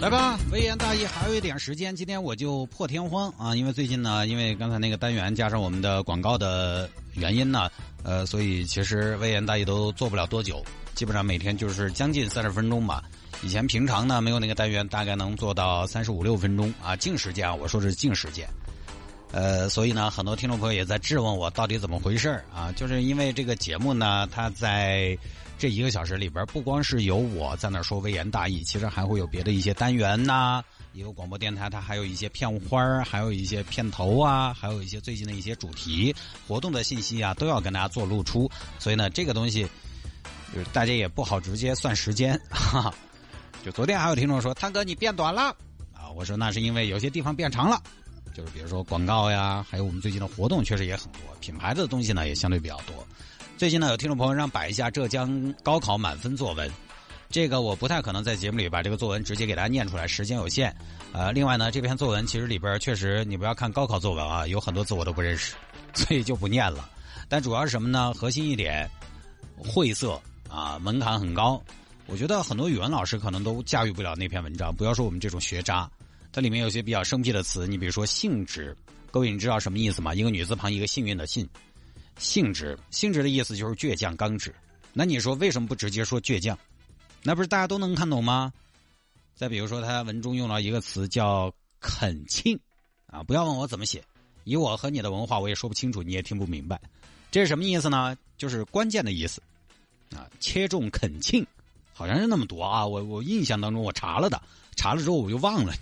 来吧，微言大义，还有一点时间，今天我就破天荒啊！因为最近呢，因为刚才那个单元加上我们的广告的原因呢，呃，所以其实微言大义都做不了多久，基本上每天就是将近三十分钟吧。以前平常呢，没有那个单元，大概能做到三十五六分钟啊，净时间啊，我说是净时间。呃，所以呢，很多听众朋友也在质问我到底怎么回事啊？就是因为这个节目呢，它在。这一个小时里边，不光是有我在那说微言大义，其实还会有别的一些单元呐。一个广播电台，它还有一些片花还有一些片头啊，还有一些最近的一些主题活动的信息啊，都要跟大家做露出。所以呢，这个东西就是大家也不好直接算时间。哈。就昨天还有听众说：“汤哥，你变短了啊！”我说：“那是因为有些地方变长了，就是比如说广告呀，还有我们最近的活动确实也很多，品牌的东西呢也相对比较多。”最近呢，有听众朋友让摆一下浙江高考满分作文，这个我不太可能在节目里把这个作文直接给大家念出来，时间有限。呃，另外呢，这篇作文其实里边确实，你不要看高考作文啊，有很多字我都不认识，所以就不念了。但主要是什么呢？核心一点，晦涩啊，门槛很高。我觉得很多语文老师可能都驾驭不了那篇文章，不要说我们这种学渣，它里面有些比较生僻的词，你比如说性质，各位你知道什么意思吗？一个女字旁，一个幸运的幸。性质，性质的意思就是倔强刚直。那你说为什么不直接说倔强？那不是大家都能看懂吗？再比如说，他文中用了一个词叫“恳庆”，啊，不要问我怎么写，以我和你的文化，我也说不清楚，你也听不明白。这是什么意思呢？就是关键的意思。啊，切中恳庆，好像是那么读啊。我我印象当中我查了的，查了之后我就忘了。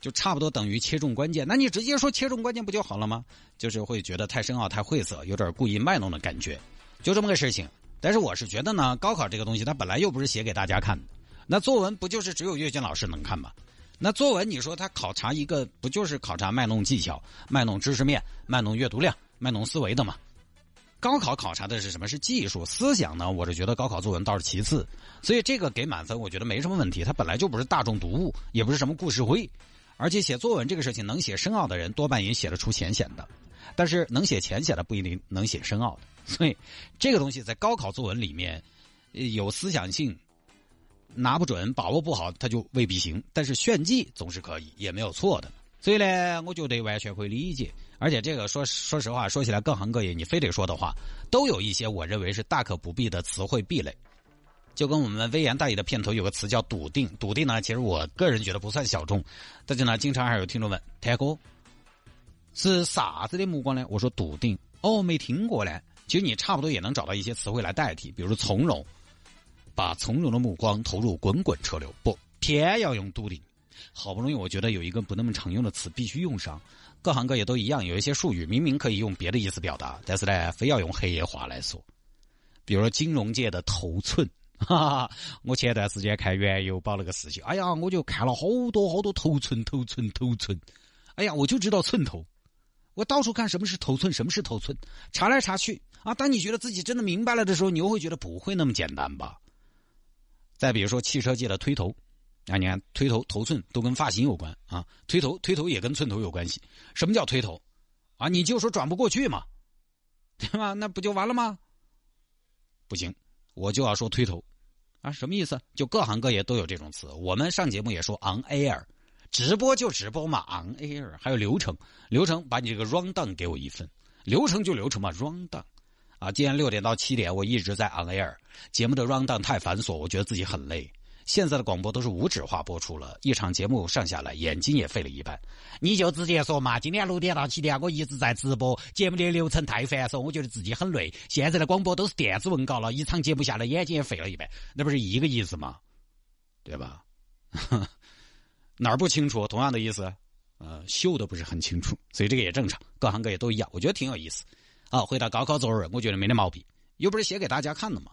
就差不多等于切中关键，那你直接说切中关键不就好了吗？就是会觉得太深奥、太晦涩，有点故意卖弄的感觉，就这么个事情。但是我是觉得呢，高考这个东西它本来又不是写给大家看的，那作文不就是只有阅卷老师能看吗？那作文你说它考察一个，不就是考察卖弄技巧、卖弄知识面、卖弄阅读量、卖弄思维的吗？高考考察的是什么？是技术思想呢？我是觉得高考作文倒是其次，所以这个给满分，我觉得没什么问题。它本来就不是大众读物，也不是什么故事会。而且写作文这个事情，能写深奥的人多半也写得出浅显的，但是能写浅显的不一定能写深奥的。所以这个东西在高考作文里面有思想性，拿不准、把握不好，它就未必行。但是炫技总是可以，也没有错的。所以呢，我觉得完全可以理解。而且这个说说实话，说起来各行各业，你非得说的话，都有一些我认为是大可不必的词汇壁垒。就跟我们微言大义的片头有个词叫笃定，笃定呢，其实我个人觉得不算小众，但是呢，经常还有听众问，泰哥是啥子的目光呢？我说笃定，哦，没听过呢。其实你差不多也能找到一些词汇来代替，比如说从容，把从容的目光投入滚滚车流，不偏要用笃定。好不容易我觉得有一个不那么常用的词必须用上，各行各业都一样，有一些术语明明可以用别的意思表达，但是呢，非要用黑话来说，比如说金融界的头寸。哈哈，我前段时间看原油宝那个事情，哎呀，我就看了好多好多头寸头寸头寸，哎呀，我就知道寸头，我到处看什么是头寸，什么是头寸，查来查去啊。当你觉得自己真的明白了的时候，你又会觉得不会那么简单吧？再比如说汽车界的推头，啊，你看推头头寸都跟发型有关啊，推头推头也跟寸头有关系。什么叫推头？啊，你就说转不过去嘛，对吧？那不就完了吗？不行，我就要说推头。啊，什么意思？就各行各业都有这种词。我们上节目也说 on air，直播就直播嘛，on air。还有流程，流程把你这个 round down 给我一份，流程就流程嘛，round down。啊，今天六点到七点我一直在 on air，节目的 round down 太繁琐，我觉得自己很累。现在的广播都是无纸化播出了，一场节目上下来，眼睛也废了一半。你就直接说嘛，今天六点到七点，我一直在直播，节目的流程太繁琐，我觉得自己很累。现在的广播都是电子文稿了，一场节目下来，眼睛也废了一半，那不是一个意思吗？对吧？哪儿不清楚？同样的意思，呃，秀的不是很清楚，所以这个也正常，各行各业都一样，我觉得挺有意思。啊，回答高考作文，我觉得没得毛病，又不是写给大家看的嘛。